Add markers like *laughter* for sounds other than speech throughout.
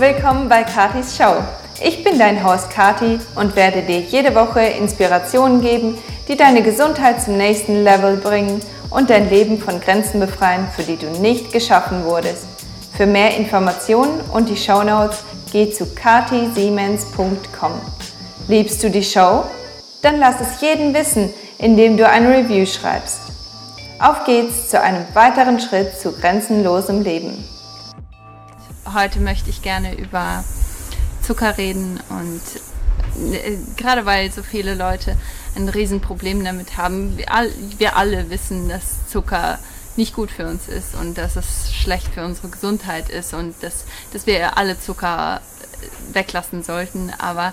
willkommen bei Katis Show. Ich bin dein Host Kati und werde dir jede Woche Inspirationen geben, die deine Gesundheit zum nächsten Level bringen und dein Leben von Grenzen befreien, für die du nicht geschaffen wurdest. Für mehr Informationen und die Show Notes geh zu katisiemens.com. Liebst du die Show? Dann lass es jeden wissen, indem du ein Review schreibst. Auf geht's zu einem weiteren Schritt zu grenzenlosem Leben. Heute möchte ich gerne über Zucker reden und äh, gerade weil so viele Leute ein Riesenproblem damit haben. Wir, all, wir alle wissen, dass Zucker nicht gut für uns ist und dass es schlecht für unsere Gesundheit ist und dass, dass wir alle Zucker äh, weglassen sollten. Aber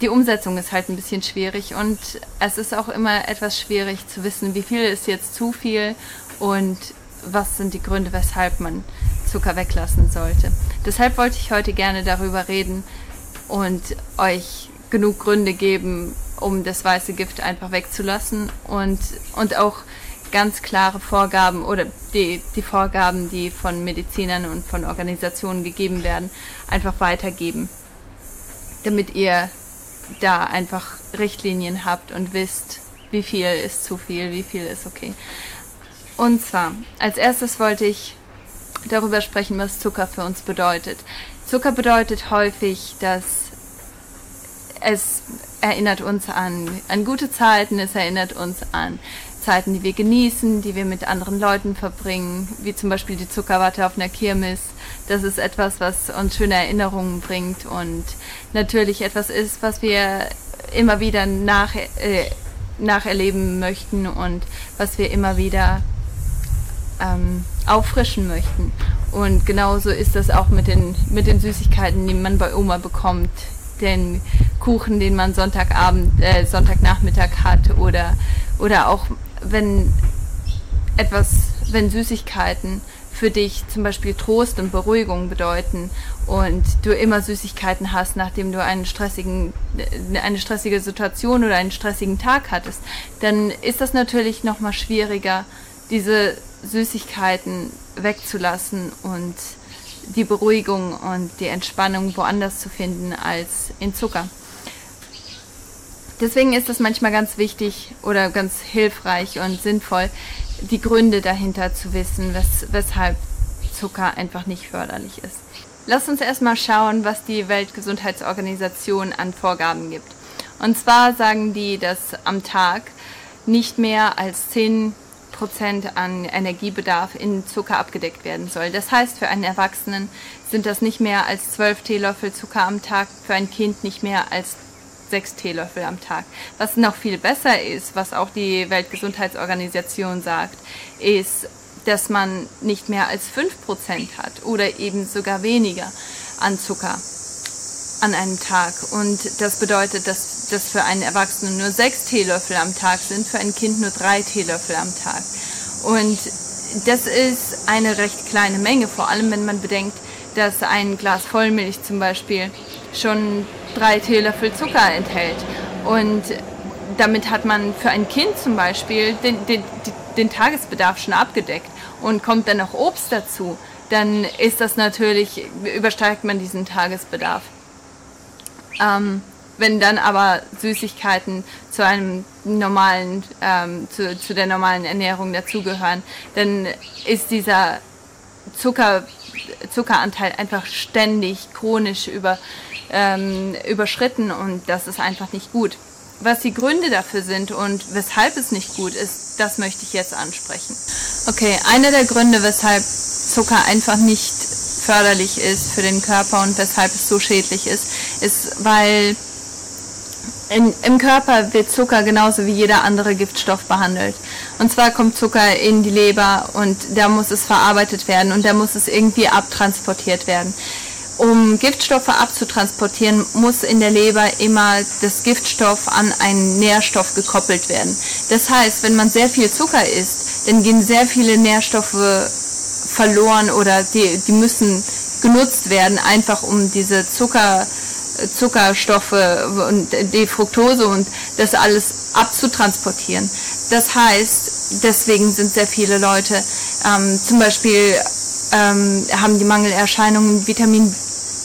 die Umsetzung ist halt ein bisschen schwierig und es ist auch immer etwas schwierig zu wissen, wie viel ist jetzt zu viel und was sind die Gründe, weshalb man Zucker weglassen sollte. Deshalb wollte ich heute gerne darüber reden und euch genug Gründe geben, um das weiße Gift einfach wegzulassen und, und auch ganz klare Vorgaben oder die, die Vorgaben, die von Medizinern und von Organisationen gegeben werden, einfach weitergeben, damit ihr da einfach Richtlinien habt und wisst, wie viel ist zu viel, wie viel ist okay. Und zwar, als erstes wollte ich darüber sprechen, was Zucker für uns bedeutet. Zucker bedeutet häufig, dass es erinnert uns an, an gute Zeiten, es erinnert uns an Zeiten, die wir genießen, die wir mit anderen Leuten verbringen, wie zum Beispiel die Zuckerwatte auf einer Kirmes. Das ist etwas, was uns schöne Erinnerungen bringt und natürlich etwas ist, was wir immer wieder nach, äh, nacherleben möchten und was wir immer wieder ähm, auffrischen möchten. Und genauso ist das auch mit den, mit den Süßigkeiten, die man bei Oma bekommt. Den Kuchen, den man Sonntagabend, äh, Sonntagnachmittag hat oder, oder auch wenn etwas, wenn Süßigkeiten für dich zum Beispiel Trost und Beruhigung bedeuten und du immer Süßigkeiten hast, nachdem du einen stressigen, eine stressige Situation oder einen stressigen Tag hattest, dann ist das natürlich nochmal schwieriger, diese Süßigkeiten wegzulassen und die Beruhigung und die Entspannung woanders zu finden als in Zucker. Deswegen ist es manchmal ganz wichtig oder ganz hilfreich und sinnvoll, die Gründe dahinter zu wissen, wes weshalb Zucker einfach nicht förderlich ist. Lass uns erstmal schauen, was die Weltgesundheitsorganisation an Vorgaben gibt. Und zwar sagen die, dass am Tag nicht mehr als 10 Prozent an Energiebedarf in Zucker abgedeckt werden soll. Das heißt, für einen Erwachsenen sind das nicht mehr als 12 Teelöffel Zucker am Tag, für ein Kind nicht mehr als sechs Teelöffel am Tag. Was noch viel besser ist, was auch die Weltgesundheitsorganisation sagt, ist, dass man nicht mehr als 5% hat oder eben sogar weniger an Zucker an einem Tag. Und das bedeutet, dass das für einen Erwachsenen nur sechs Teelöffel am Tag sind, für ein Kind nur drei Teelöffel am Tag. Und das ist eine recht kleine Menge, vor allem wenn man bedenkt, dass ein Glas Vollmilch zum Beispiel schon drei Teelöffel Zucker enthält. Und damit hat man für ein Kind zum Beispiel den, den, den Tagesbedarf schon abgedeckt und kommt dann noch Obst dazu, dann ist das natürlich, übersteigt man diesen Tagesbedarf. Ähm, wenn dann aber Süßigkeiten zu einem normalen, ähm, zu, zu der normalen Ernährung dazugehören, dann ist dieser Zucker, Zuckeranteil einfach ständig chronisch über, ähm, überschritten und das ist einfach nicht gut. Was die Gründe dafür sind und weshalb es nicht gut ist, das möchte ich jetzt ansprechen. Okay, einer der Gründe, weshalb Zucker einfach nicht förderlich ist für den Körper und weshalb es so schädlich ist, ist, weil in, Im Körper wird Zucker genauso wie jeder andere Giftstoff behandelt. Und zwar kommt Zucker in die Leber und da muss es verarbeitet werden und da muss es irgendwie abtransportiert werden. Um Giftstoffe abzutransportieren, muss in der Leber immer das Giftstoff an einen Nährstoff gekoppelt werden. Das heißt, wenn man sehr viel Zucker isst, dann gehen sehr viele Nährstoffe verloren oder die, die müssen genutzt werden, einfach um diese Zucker Zuckerstoffe und die Fructose und das alles abzutransportieren. Das heißt, deswegen sind sehr viele Leute ähm, zum Beispiel ähm, haben die Mangelerscheinungen Vitamin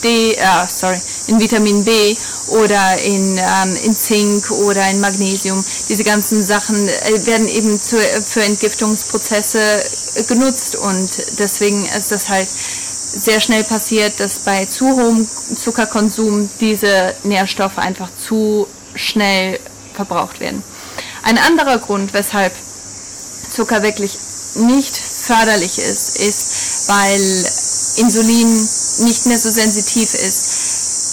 D, äh, sorry, in Vitamin B oder in, ähm, in Zink oder in Magnesium. Diese ganzen Sachen äh, werden eben zu, für Entgiftungsprozesse genutzt und deswegen ist das halt sehr schnell passiert, dass bei zu hohem Zuckerkonsum diese Nährstoffe einfach zu schnell verbraucht werden. Ein anderer Grund, weshalb Zucker wirklich nicht förderlich ist, ist, weil Insulin nicht mehr so sensitiv ist.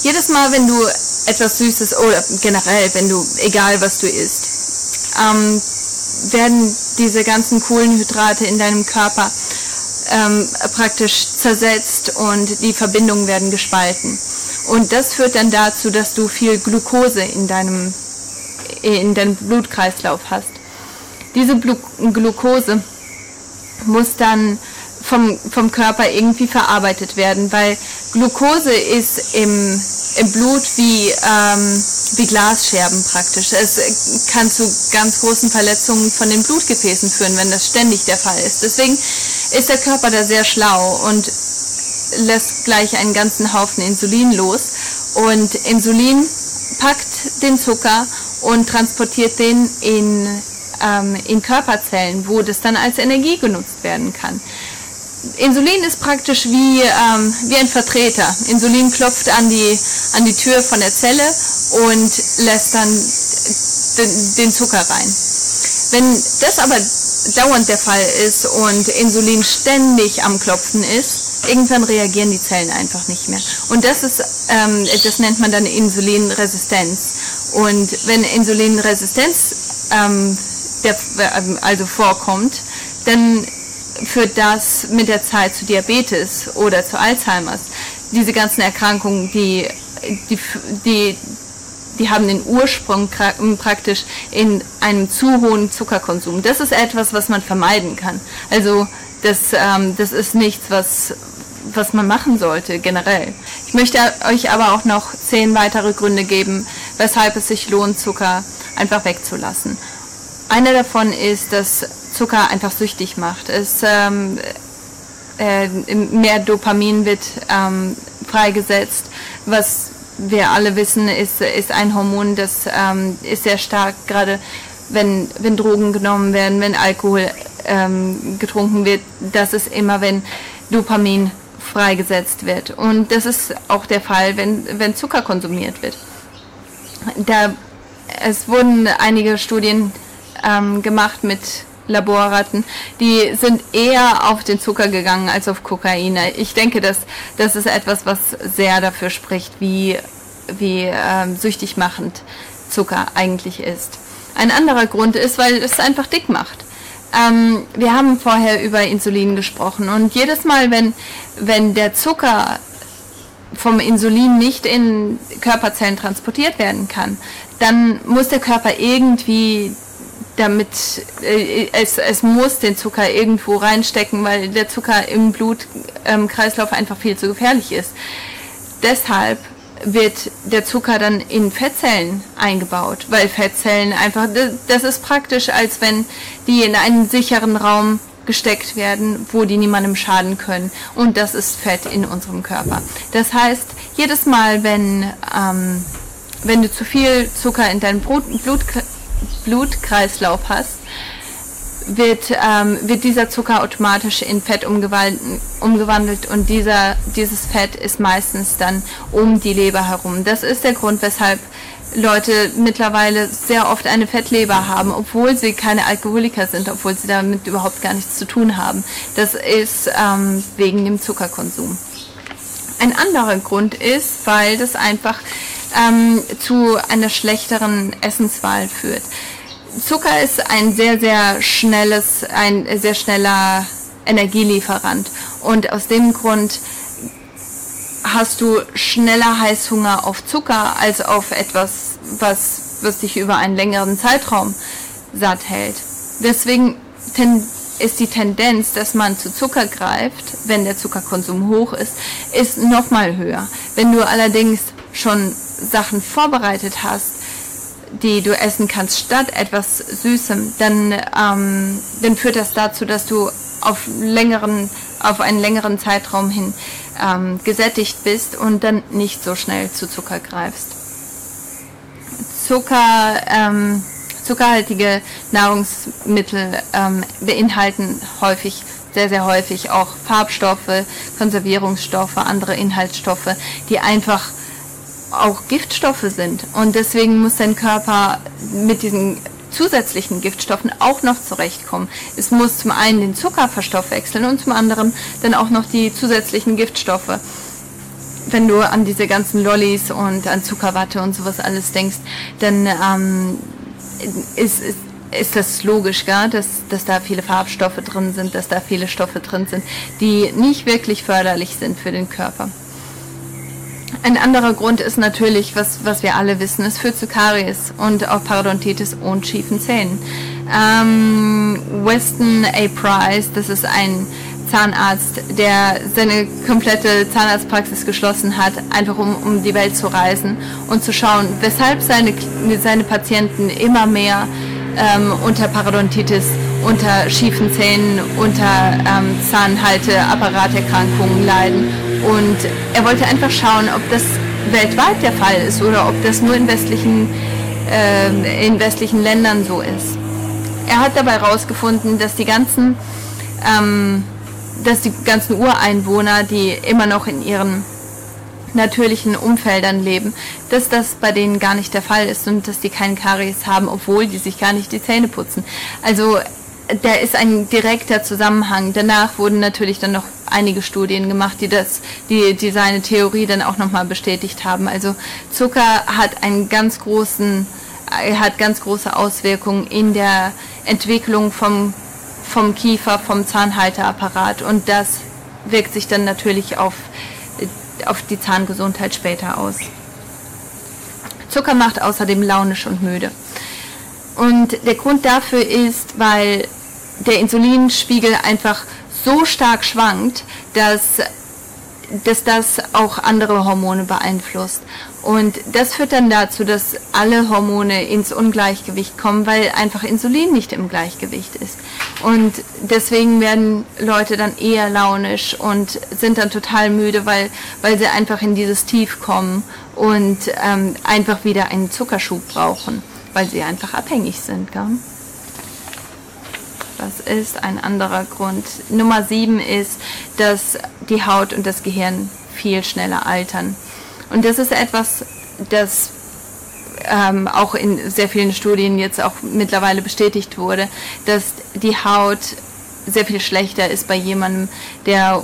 Jedes Mal, wenn du etwas Süßes oder generell, wenn du, egal was du isst, ähm, werden diese ganzen Kohlenhydrate in deinem Körper ähm, praktisch zersetzt und die Verbindungen werden gespalten. Und das führt dann dazu, dass du viel Glucose in deinem, in deinem Blutkreislauf hast. Diese Blu Glucose muss dann vom, vom Körper irgendwie verarbeitet werden, weil Glucose ist im, im Blut wie, ähm, wie Glasscherben praktisch. Es kann zu ganz großen Verletzungen von den Blutgefäßen führen, wenn das ständig der Fall ist. Deswegen ist der Körper da sehr schlau und lässt gleich einen ganzen Haufen Insulin los. Und Insulin packt den Zucker und transportiert den in, ähm, in Körperzellen, wo das dann als Energie genutzt werden kann. Insulin ist praktisch wie, ähm, wie ein Vertreter. Insulin klopft an die, an die Tür von der Zelle und lässt dann den, den Zucker rein. Wenn das aber dauernd der Fall ist und Insulin ständig am Klopfen ist, irgendwann reagieren die Zellen einfach nicht mehr. Und das ist, ähm, das nennt man dann Insulinresistenz. Und wenn Insulinresistenz ähm, der, also vorkommt, dann führt das mit der Zeit zu Diabetes oder zu Alzheimers. Diese ganzen Erkrankungen, die, die, die, die haben den Ursprung praktisch in einem zu hohen Zuckerkonsum. Das ist etwas, was man vermeiden kann. Also das, ähm, das ist nichts, was, was man machen sollte generell. Ich möchte euch aber auch noch zehn weitere Gründe geben, weshalb es sich lohnt, Zucker einfach wegzulassen. Einer davon ist, dass Zucker einfach süchtig macht. Es, ähm, äh, mehr Dopamin wird ähm, freigesetzt, was wir alle wissen, ist, ist ein Hormon, das ähm, ist sehr stark, gerade wenn, wenn Drogen genommen werden, wenn Alkohol ähm, getrunken wird, das ist immer, wenn Dopamin freigesetzt wird. Und das ist auch der Fall, wenn, wenn Zucker konsumiert wird. Da, es wurden einige Studien ähm, gemacht mit Laborratten, die sind eher auf den Zucker gegangen als auf Kokain. Ich denke, dass das ist etwas, was sehr dafür spricht, wie, wie ähm, süchtig machend Zucker eigentlich ist. Ein anderer Grund ist, weil es einfach dick macht. Ähm, wir haben vorher über Insulin gesprochen und jedes Mal, wenn, wenn der Zucker vom Insulin nicht in Körperzellen transportiert werden kann, dann muss der Körper irgendwie damit äh, es, es muss den Zucker irgendwo reinstecken, weil der Zucker im Blutkreislauf ähm, einfach viel zu gefährlich ist. Deshalb wird der Zucker dann in Fettzellen eingebaut, weil Fettzellen einfach, das ist praktisch, als wenn die in einen sicheren Raum gesteckt werden, wo die niemandem schaden können. Und das ist Fett in unserem Körper. Das heißt, jedes Mal, wenn, ähm, wenn du zu viel Zucker in deinem Blut, Blut, Blutkreislauf hast, wird, ähm, wird dieser Zucker automatisch in Fett umgewandelt, und dieser, dieses Fett ist meistens dann um die Leber herum. Das ist der Grund, weshalb Leute mittlerweile sehr oft eine Fettleber haben, obwohl sie keine Alkoholiker sind, obwohl sie damit überhaupt gar nichts zu tun haben. Das ist ähm, wegen dem Zuckerkonsum. Ein anderer Grund ist, weil das einfach ähm, zu einer schlechteren Essenswahl führt. Zucker ist ein sehr, sehr schnelles, ein sehr schneller Energielieferant. Und aus dem Grund hast du schneller Heißhunger auf Zucker als auf etwas, was, was dich über einen längeren Zeitraum satt hält. Deswegen ist die Tendenz, dass man zu Zucker greift, wenn der Zuckerkonsum hoch ist, ist nochmal höher. Wenn du allerdings schon Sachen vorbereitet hast, die du essen kannst, statt etwas Süßem, dann, ähm, dann führt das dazu, dass du auf längeren, auf einen längeren Zeitraum hin ähm, gesättigt bist und dann nicht so schnell zu Zucker greifst. Zucker, ähm, zuckerhaltige Nahrungsmittel ähm, beinhalten häufig, sehr, sehr häufig auch Farbstoffe, Konservierungsstoffe, andere Inhaltsstoffe, die einfach auch Giftstoffe sind. Und deswegen muss dein Körper mit diesen zusätzlichen Giftstoffen auch noch zurechtkommen. Es muss zum einen den Zucker verstoffwechseln und zum anderen dann auch noch die zusätzlichen Giftstoffe. Wenn du an diese ganzen Lollis und an Zuckerwatte und sowas alles denkst, dann ähm, ist, ist, ist das logisch, gell? Dass, dass da viele Farbstoffe drin sind, dass da viele Stoffe drin sind, die nicht wirklich förderlich sind für den Körper. Ein anderer Grund ist natürlich, was, was wir alle wissen, es führt zu Karies und auch Parodontitis und schiefen Zähnen. Ähm, Weston A. Price, das ist ein Zahnarzt, der seine komplette Zahnarztpraxis geschlossen hat, einfach um, um die Welt zu reisen und zu schauen, weshalb seine, seine Patienten immer mehr ähm, unter Parodontitis, unter schiefen Zähnen, unter ähm, Zahnhalteapparaterkrankungen leiden und er wollte einfach schauen, ob das weltweit der Fall ist oder ob das nur in westlichen, äh, in westlichen Ländern so ist. Er hat dabei herausgefunden, dass die ganzen, ähm, dass die ganzen Ureinwohner, die immer noch in ihren natürlichen Umfeldern leben, dass das bei denen gar nicht der Fall ist und dass die keinen Karies haben, obwohl die sich gar nicht die Zähne putzen. Also da ist ein direkter Zusammenhang. Danach wurden natürlich dann noch einige Studien gemacht, die das, die, die seine Theorie dann auch nochmal bestätigt haben. Also Zucker hat einen ganz großen, hat ganz große Auswirkungen in der Entwicklung vom, vom Kiefer, vom Zahnhalteapparat und das wirkt sich dann natürlich auf, auf die Zahngesundheit später aus. Zucker macht außerdem launisch und müde. Und der Grund dafür ist, weil der Insulinspiegel einfach so stark schwankt, dass, dass das auch andere Hormone beeinflusst. Und das führt dann dazu, dass alle Hormone ins Ungleichgewicht kommen, weil einfach Insulin nicht im Gleichgewicht ist. Und deswegen werden Leute dann eher launisch und sind dann total müde, weil, weil sie einfach in dieses Tief kommen und ähm, einfach wieder einen Zuckerschub brauchen, weil sie einfach abhängig sind. Gell? Das ist ein anderer Grund. Nummer sieben ist, dass die Haut und das Gehirn viel schneller altern. Und das ist etwas, das ähm, auch in sehr vielen Studien jetzt auch mittlerweile bestätigt wurde, dass die Haut sehr viel schlechter ist bei jemandem, der,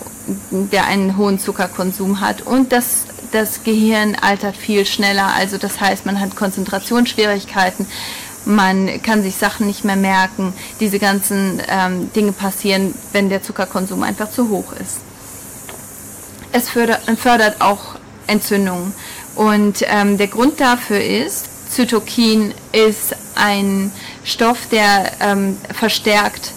der einen hohen Zuckerkonsum hat und dass das Gehirn altert viel schneller. Also das heißt, man hat Konzentrationsschwierigkeiten, man kann sich Sachen nicht mehr merken. Diese ganzen ähm, Dinge passieren, wenn der Zuckerkonsum einfach zu hoch ist. Es fördert, fördert auch Entzündungen. Und ähm, der Grund dafür ist, Zytokin ist ein Stoff, der ähm, verstärkt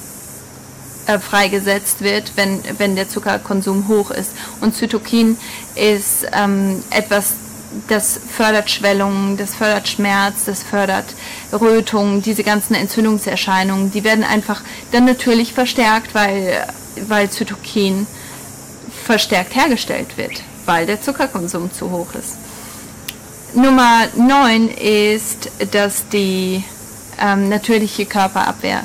äh, freigesetzt wird, wenn, wenn der Zuckerkonsum hoch ist. Und Zytokin ist ähm, etwas, das fördert Schwellungen, das fördert Schmerz, das fördert Rötungen, diese ganzen Entzündungserscheinungen, die werden einfach dann natürlich verstärkt, weil, weil Zytokin verstärkt hergestellt wird, weil der Zuckerkonsum zu hoch ist. Nummer 9 ist, dass die ähm, natürliche Körperabwehr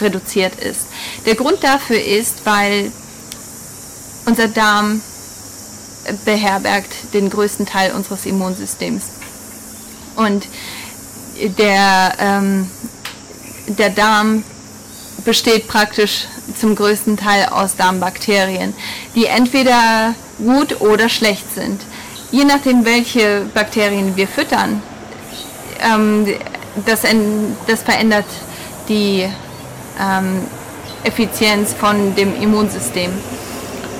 reduziert ist. Der Grund dafür ist, weil unser Darm beherbergt den größten Teil unseres Immunsystems. Und der, ähm, der Darm besteht praktisch zum größten Teil aus Darmbakterien, die entweder gut oder schlecht sind. Je nachdem, welche Bakterien wir füttern, ähm, das, das, verändert die ähm, Effizienz von dem Immunsystem.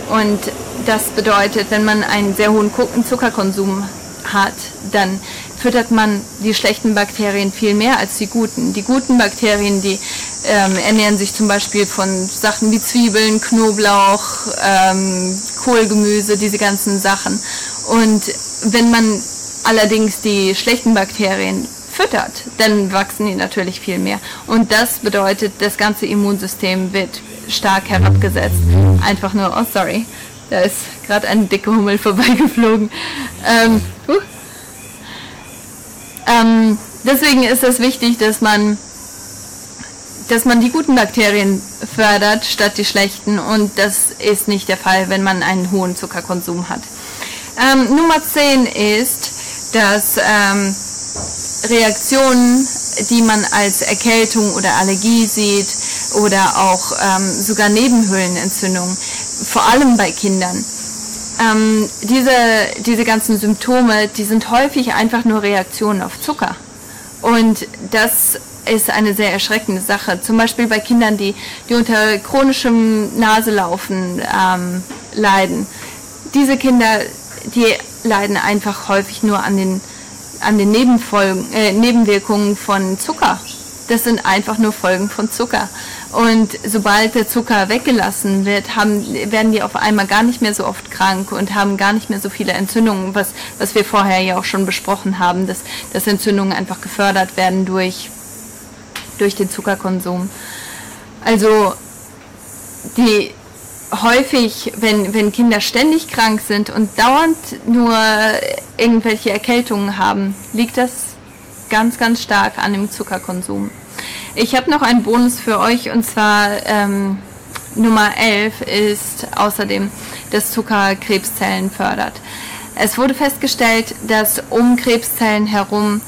Und das bedeutet, wenn man einen sehr hohen Zuckerkonsum hat, dann füttert man die schlechten Bakterien viel mehr als die guten. Die guten Bakterien, die ähm, ernähren sich zum Beispiel von Sachen wie Zwiebeln, Knoblauch, ähm, Kohlgemüse, diese ganzen Sachen. Und wenn man allerdings die schlechten Bakterien füttert, dann wachsen die natürlich viel mehr. Und das bedeutet, das ganze Immunsystem wird stark herabgesetzt. Einfach nur, oh sorry, Da ist gerade ein dicker Hummel *laughs* vorbeigeflogen. Ähm, uh. ähm, deswegen ist es wichtig, dass man, dass man die guten Bakterien fördert statt die schlechten. Und das ist nicht der Fall, wenn man einen hohen Zuckerkonsum hat. Ähm, Nummer 10 ist, dass ähm, Reaktionen, die man als Erkältung oder Allergie sieht oder auch ähm, sogar Nebenhöhlenentzündung, vor allem bei Kindern. Ähm, diese, diese ganzen Symptome, die sind häufig einfach nur Reaktionen auf Zucker. Und das ist eine sehr erschreckende Sache. Zum Beispiel bei Kindern, die, die unter chronischem Naselaufen ähm, leiden. Diese Kinder, die leiden einfach häufig nur an den an den Nebenfolgen, äh, Nebenwirkungen von Zucker. Das sind einfach nur Folgen von Zucker. Und sobald der Zucker weggelassen wird, haben, werden die auf einmal gar nicht mehr so oft krank und haben gar nicht mehr so viele Entzündungen, was, was wir vorher ja auch schon besprochen haben, dass, dass Entzündungen einfach gefördert werden durch, durch den Zuckerkonsum. Also die, häufig, wenn, wenn Kinder ständig krank sind und dauernd nur irgendwelche Erkältungen haben, liegt das ganz, ganz stark an dem Zuckerkonsum. Ich habe noch einen Bonus für euch und zwar ähm, Nummer 11 ist außerdem, dass Zucker Krebszellen fördert. Es wurde festgestellt, dass um Krebszellen herum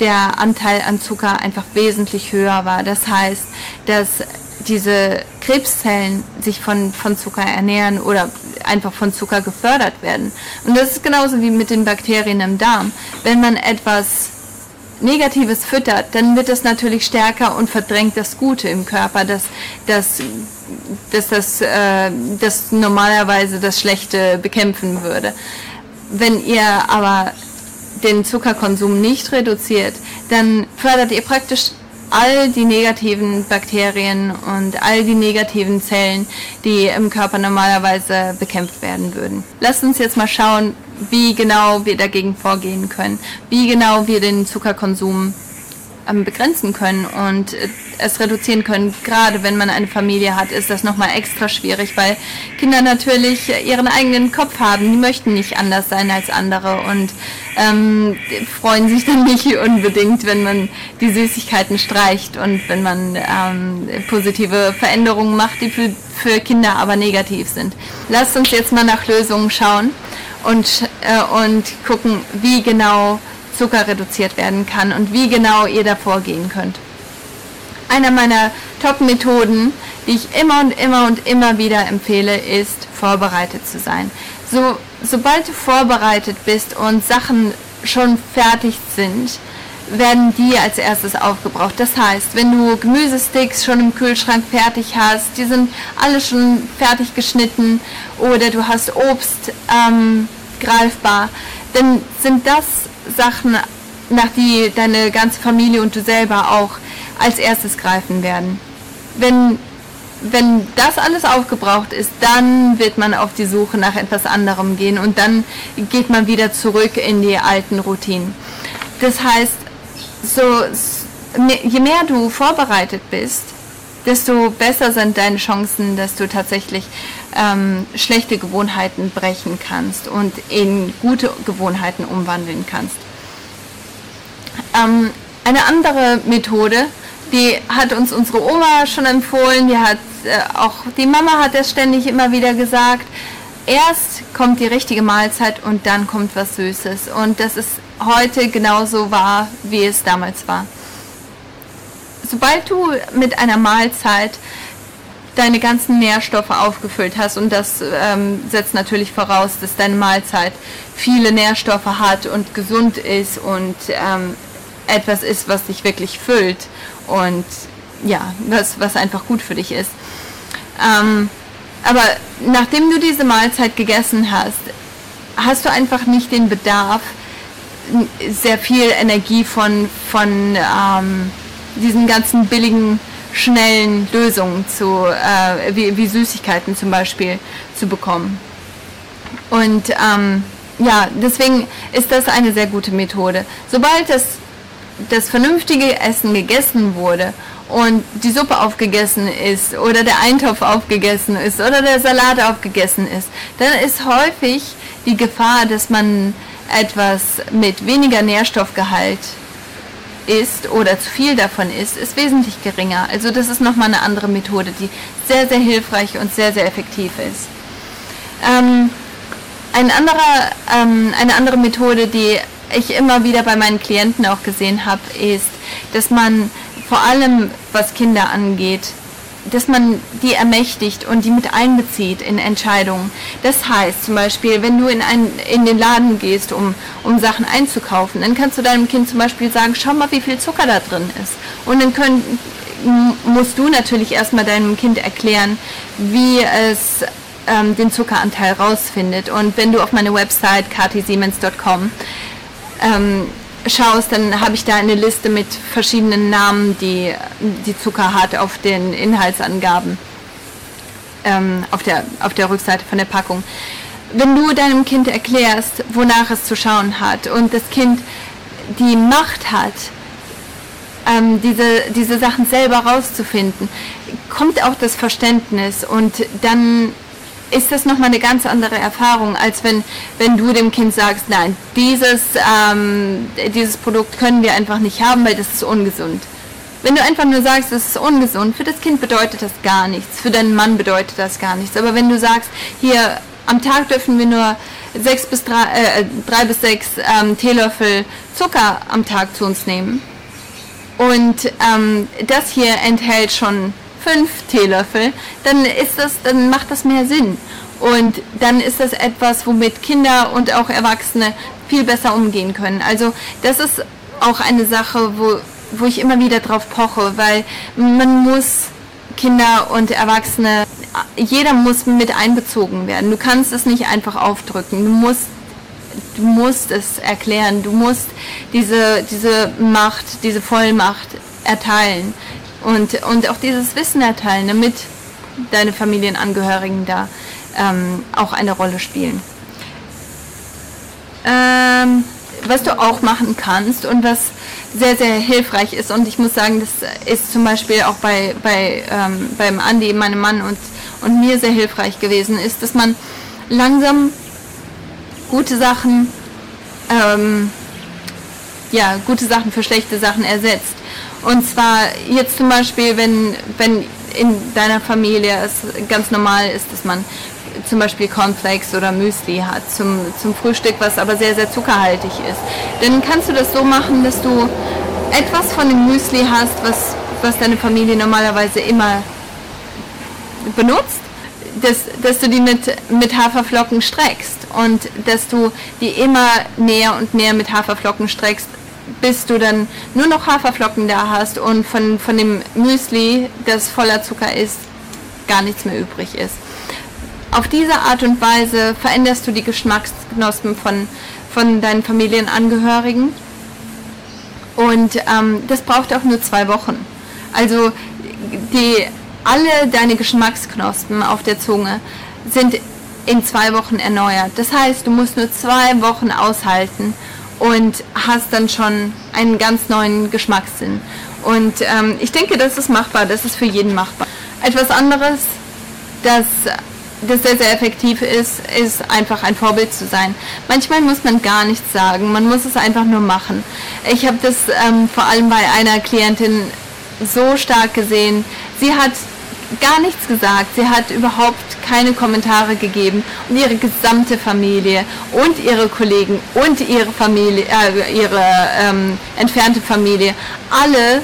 der Anteil an Zucker einfach wesentlich höher war. Das heißt, dass diese Krebszellen sich von, von Zucker ernähren oder einfach von Zucker gefördert werden. Und das ist genauso wie mit den Bakterien im Darm. Wenn man etwas Negatives füttert, dann wird es natürlich stärker und verdrängt das Gute im Körper, das, das, das, das, äh, das normalerweise das Schlechte bekämpfen würde. Wenn ihr aber den Zuckerkonsum nicht reduziert, dann fördert ihr praktisch all die negativen Bakterien und all die negativen Zellen, die im Körper normalerweise bekämpft werden würden. Lasst uns jetzt mal schauen, wie genau wir dagegen vorgehen können, wie genau wir den Zuckerkonsum begrenzen können und äh, es reduzieren können. Gerade wenn man eine Familie hat, ist das nochmal extra schwierig, weil Kinder natürlich ihren eigenen Kopf haben. Die möchten nicht anders sein als andere und ähm, freuen sich dann nicht unbedingt, wenn man die Süßigkeiten streicht und wenn man ähm, positive Veränderungen macht, die für, für Kinder aber negativ sind. Lasst uns jetzt mal nach Lösungen schauen und, äh, und gucken, wie genau Zucker reduziert werden kann und wie genau ihr da vorgehen könnt. Einer meiner Top-Methoden, die ich immer und immer und immer wieder empfehle, ist vorbereitet zu sein. So, sobald du vorbereitet bist und Sachen schon fertig sind, werden die als erstes aufgebraucht. Das heißt, wenn du Gemüsesticks schon im Kühlschrank fertig hast, die sind alle schon fertig geschnitten oder du hast Obst ähm, greifbar, dann sind das Sachen, nach die deine ganze Familie und du selber auch als erstes greifen werden. Wenn, wenn das alles aufgebraucht ist, dann wird man auf die Suche nach etwas anderem gehen und dann geht man wieder zurück in die alten Routinen. Das heißt, so, je mehr du vorbereitet bist, desto besser sind deine Chancen, dass du tatsächlich ähm, schlechte Gewohnheiten brechen kannst und in gute Gewohnheiten umwandeln kannst. Ähm, eine andere Methode, die hat uns unsere Oma schon empfohlen, die hat äh, auch die Mama hat das ständig immer wieder gesagt. Erst kommt die richtige Mahlzeit und dann kommt was Süßes. Und das ist heute genauso wahr, wie es damals war. Sobald du mit einer Mahlzeit deine ganzen Nährstoffe aufgefüllt hast und das ähm, setzt natürlich voraus, dass deine Mahlzeit viele Nährstoffe hat und gesund ist und ähm, etwas ist, was dich wirklich füllt und ja, was, was einfach gut für dich ist. Ähm, aber nachdem du diese Mahlzeit gegessen hast, hast du einfach nicht den Bedarf, sehr viel Energie von, von ähm, diesen ganzen billigen, schnellen Lösungen zu, äh, wie, wie, Süßigkeiten zum Beispiel, zu bekommen. Und ähm, ja, deswegen ist das eine sehr gute Methode. Sobald das das vernünftige Essen gegessen wurde und die Suppe aufgegessen ist oder der Eintopf aufgegessen ist oder der Salat aufgegessen ist, dann ist häufig die Gefahr, dass man etwas mit weniger Nährstoffgehalt isst oder zu viel davon isst, ist wesentlich geringer. Also das ist nochmal eine andere Methode, die sehr, sehr hilfreich und sehr, sehr effektiv ist. Ähm, ein anderer, ähm, eine andere Methode, die ich immer wieder bei meinen Klienten auch gesehen habe, ist, dass man vor allem, was Kinder angeht, dass man die ermächtigt und die mit einbezieht in Entscheidungen. Das heißt zum Beispiel, wenn du in, ein, in den Laden gehst, um, um Sachen einzukaufen, dann kannst du deinem Kind zum Beispiel sagen, schau mal, wie viel Zucker da drin ist. Und dann können, musst du natürlich erstmal deinem Kind erklären, wie es ähm, den Zuckeranteil rausfindet. Und wenn du auf meine Website katisiemens.com ähm, schaust, dann habe ich da eine Liste mit verschiedenen Namen, die die Zucker hat auf den Inhaltsangaben ähm, auf, der, auf der Rückseite von der Packung. Wenn du deinem Kind erklärst, wonach es zu schauen hat und das Kind die Macht hat, ähm, diese, diese Sachen selber rauszufinden, kommt auch das Verständnis und dann ist das nochmal eine ganz andere Erfahrung, als wenn, wenn du dem Kind sagst, nein, dieses, ähm, dieses Produkt können wir einfach nicht haben, weil das ist ungesund. Wenn du einfach nur sagst, das ist ungesund, für das Kind bedeutet das gar nichts, für deinen Mann bedeutet das gar nichts. Aber wenn du sagst, hier am Tag dürfen wir nur sechs bis drei, äh, drei bis sechs ähm, Teelöffel Zucker am Tag zu uns nehmen und ähm, das hier enthält schon fünf Teelöffel, dann ist das, dann macht das mehr Sinn. Und dann ist das etwas, womit Kinder und auch Erwachsene viel besser umgehen können. Also das ist auch eine Sache, wo, wo ich immer wieder drauf poche, weil man muss Kinder und Erwachsene, jeder muss mit einbezogen werden. Du kannst es nicht einfach aufdrücken. Du musst, du musst es erklären. Du musst diese, diese Macht, diese Vollmacht erteilen und, und auch dieses Wissen erteilen, damit deine Familienangehörigen da ähm, auch eine Rolle spielen. Ähm, was du auch machen kannst und was sehr, sehr hilfreich ist und ich muss sagen, das ist zum Beispiel auch bei, bei, ähm, beim Andi, meinem Mann und, und mir sehr hilfreich gewesen, ist, dass man langsam gute Sachen, ähm, ja, gute Sachen für schlechte Sachen ersetzt. Und zwar jetzt zum Beispiel, wenn, wenn in deiner Familie es ganz normal ist, dass man zum Beispiel Cornflakes oder Müsli hat zum, zum Frühstück, was aber sehr, sehr zuckerhaltig ist. Dann kannst du das so machen, dass du etwas von dem Müsli hast, was, was deine Familie normalerweise immer benutzt, dass, dass du die mit, mit Haferflocken streckst und dass du die immer näher und näher mit Haferflocken streckst, bis du dann nur noch Haferflocken da hast und von, von dem Müsli, das voller Zucker ist, gar nichts mehr übrig ist. Auf diese Art und Weise veränderst du die Geschmacksknospen von, von deinen Familienangehörigen und ähm, das braucht auch nur zwei Wochen. Also die, alle deine Geschmacksknospen auf der Zunge sind in zwei Wochen erneuert. Das heißt, du musst nur zwei Wochen aushalten und hast dann schon einen ganz neuen Geschmackssinn. Und ähm, ich denke, das ist machbar, das ist für jeden machbar. Etwas anderes, das, das sehr, sehr effektiv ist, ist einfach ein Vorbild zu sein. Manchmal muss man gar nichts sagen, man muss es einfach nur machen. Ich habe das ähm, vor allem bei einer Klientin so stark gesehen. Sie hat gar nichts gesagt. Sie hat überhaupt keine Kommentare gegeben und ihre gesamte Familie und ihre Kollegen und ihre Familie, äh, ihre ähm, entfernte Familie, alle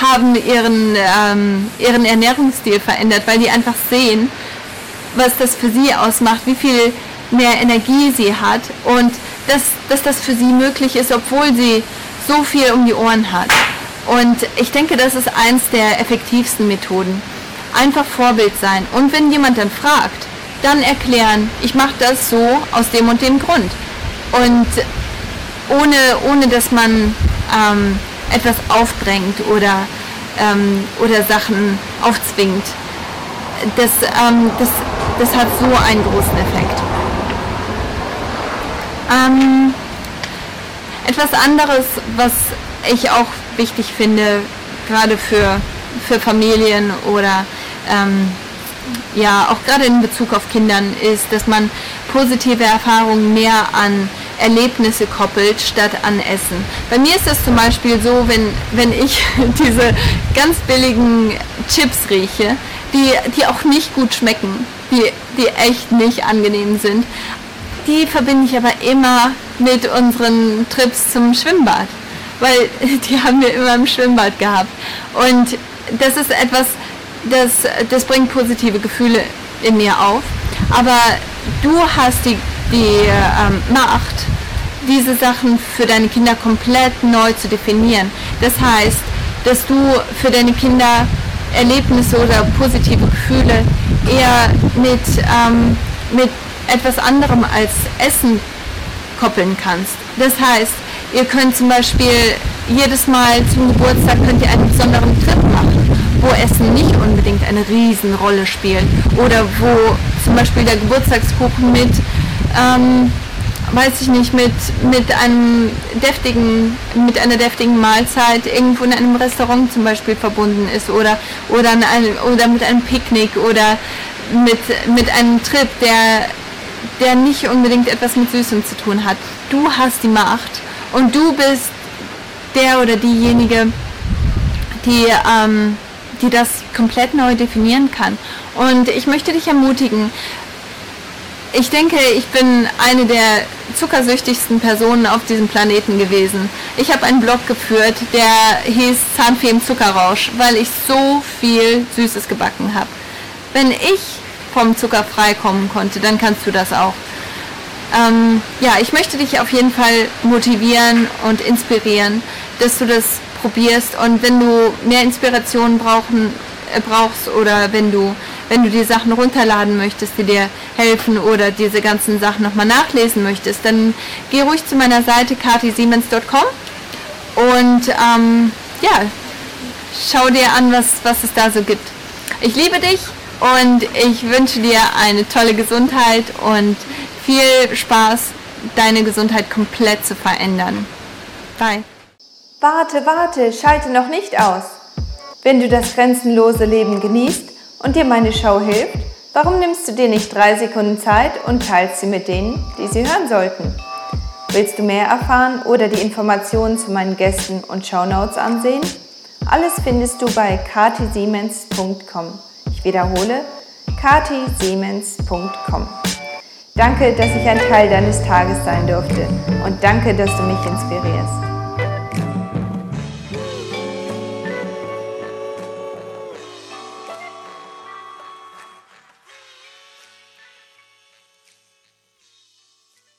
haben ihren, ähm, ihren Ernährungsstil verändert, weil die einfach sehen, was das für sie ausmacht, wie viel mehr Energie sie hat und dass, dass das für sie möglich ist, obwohl sie so viel um die Ohren hat. Und ich denke, das ist eins der effektivsten Methoden einfach Vorbild sein. Und wenn jemand dann fragt, dann erklären, ich mache das so aus dem und dem Grund. Und ohne, ohne dass man ähm, etwas aufdrängt oder, ähm, oder Sachen aufzwingt. Das, ähm, das, das hat so einen großen Effekt. Ähm, etwas anderes, was ich auch wichtig finde, gerade für, für Familien oder ähm, ja, auch gerade in Bezug auf Kindern ist, dass man positive Erfahrungen mehr an Erlebnisse koppelt statt an Essen. Bei mir ist das zum Beispiel so, wenn, wenn ich *laughs* diese ganz billigen Chips rieche, die, die auch nicht gut schmecken, die, die echt nicht angenehm sind, die verbinde ich aber immer mit unseren Trips zum Schwimmbad, weil *laughs* die haben wir immer im Schwimmbad gehabt. Und das ist etwas, das, das bringt positive Gefühle in mir auf. Aber du hast die, die ähm, Macht, diese Sachen für deine Kinder komplett neu zu definieren. Das heißt, dass du für deine Kinder Erlebnisse oder positive Gefühle eher mit, ähm, mit etwas anderem als Essen koppeln kannst. Das heißt, ihr könnt zum Beispiel jedes Mal zum Geburtstag könnt ihr einen besonderen Trip machen, wo Essen nicht unbedingt eine Riesenrolle spielt oder wo zum Beispiel der Geburtstagskuchen mit ähm, weiß ich nicht, mit, mit einem deftigen, mit einer deftigen Mahlzeit irgendwo in einem Restaurant zum Beispiel verbunden ist oder, oder, einem, oder mit einem Picknick oder mit, mit einem Trip, der, der nicht unbedingt etwas mit Süßem zu tun hat. Du hast die Macht und du bist der oder diejenige, die, ähm, die das komplett neu definieren kann. Und ich möchte dich ermutigen, ich denke, ich bin eine der zuckersüchtigsten Personen auf diesem Planeten gewesen. Ich habe einen Blog geführt, der hieß Zahnfee Zuckerrausch, weil ich so viel Süßes gebacken habe. Wenn ich vom Zucker freikommen konnte, dann kannst du das auch. Ähm, ja, ich möchte dich auf jeden Fall motivieren und inspirieren, dass du das probierst und wenn du mehr Inspiration brauchen, äh, brauchst oder wenn du wenn du die Sachen runterladen möchtest, die dir helfen oder diese ganzen Sachen nochmal nachlesen möchtest, dann geh ruhig zu meiner Seite katisiemens.com und ähm, ja, schau dir an, was, was es da so gibt. Ich liebe dich und ich wünsche dir eine tolle Gesundheit und viel Spaß, deine Gesundheit komplett zu verändern. Bye. Warte, warte, schalte noch nicht aus. Wenn du das grenzenlose Leben genießt, und dir meine Show hilft, warum nimmst du dir nicht drei Sekunden Zeit und teilst sie mit denen, die sie hören sollten? Willst du mehr erfahren oder die Informationen zu meinen Gästen und Shownotes ansehen? Alles findest du bei katisiemens.com. Ich wiederhole, katisiemens.com. Danke, dass ich ein Teil deines Tages sein durfte und danke, dass du mich inspirierst.